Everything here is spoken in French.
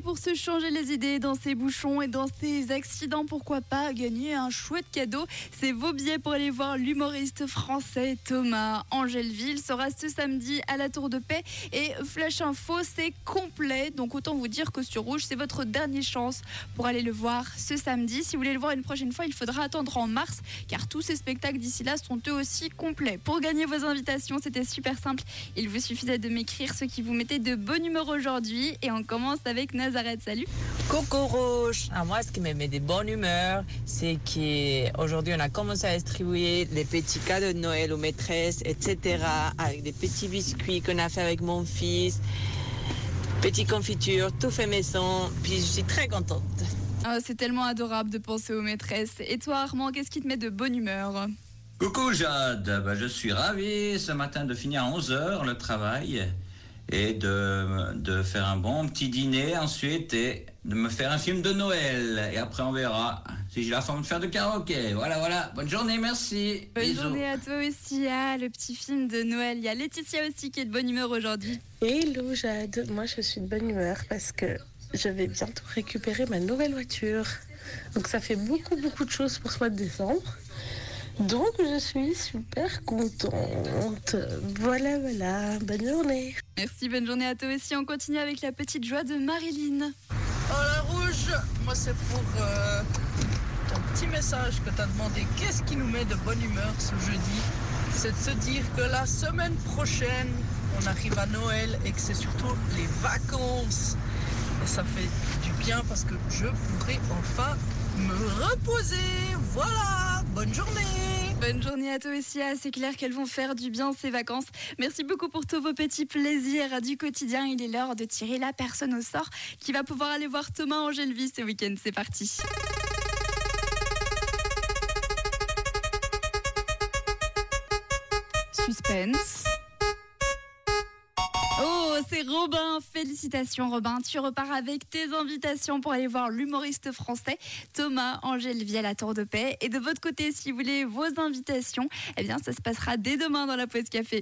Et pour se changer les idées dans ces bouchons et dans ces accidents, pourquoi pas gagner un chouette cadeau? C'est vos billets pour aller voir l'humoriste français Thomas Angèleville sera ce samedi à la Tour de Paix et Flash Info c'est complet donc autant vous dire que sur Rouge c'est votre dernière chance pour aller le voir ce samedi. Si vous voulez le voir une prochaine fois, il faudra attendre en mars car tous ces spectacles d'ici là sont eux aussi complets. Pour gagner vos invitations, c'était super simple. Il vous suffisait de m'écrire ce qui vous mettait de bonne humeur aujourd'hui et on commence avec Nazareth. Salut. Coucou Rouge. Ah, moi, ce qui me met de bonne humeur, c'est qu'aujourd'hui, on a commencé à distribuer les petits cadeaux de Noël aux maîtresses, etc. Avec des petits biscuits qu'on a fait avec mon fils. Petits confitures, tout fait maison. Puis je suis très contente. Ah, c'est tellement adorable de penser aux maîtresses. Et toi, Armand, qu'est-ce qui te met de bonne humeur? Coucou Jade, bah, je suis ravi ce matin de finir à 11h le travail et de, de faire un bon petit dîner ensuite et de me faire un film de Noël. Et après on verra si j'ai la forme de faire de karaoké. Voilà, voilà. Bonne journée, merci. Bonne Bisous. journée à toi aussi. Ah, le petit film de Noël. Il y a Laetitia aussi qui est de bonne humeur aujourd'hui. Hello Jade, moi je suis de bonne humeur parce que je vais bientôt récupérer ma nouvelle voiture. Donc ça fait beaucoup beaucoup de choses pour ce mois de décembre. Donc je suis super contente. Voilà, voilà, bonne journée. Merci, bonne journée à toi aussi. On continue avec la petite joie de Marilyn. Oh la rouge, moi c'est pour euh, ton petit message que tu as demandé. Qu'est-ce qui nous met de bonne humeur ce jeudi? C'est de se dire que la semaine prochaine, on arrive à Noël et que c'est surtout les vacances. Et ça fait du bien parce que je pourrai enfin reposer. Voilà, bonne journée Bonne journée à toi aussi. C'est clair qu'elles vont faire du bien ces vacances. Merci beaucoup pour tous vos petits plaisirs du quotidien. Il est l'heure de tirer la personne au sort qui va pouvoir aller voir Thomas Angèleville ce week-end. C'est parti. Suspense. C'est Robin. Félicitations, Robin. Tu repars avec tes invitations pour aller voir l'humoriste français Thomas Angèle à la Tour de Paix. Et de votre côté, si vous voulez vos invitations, eh bien, ça se passera dès demain dans la pause café.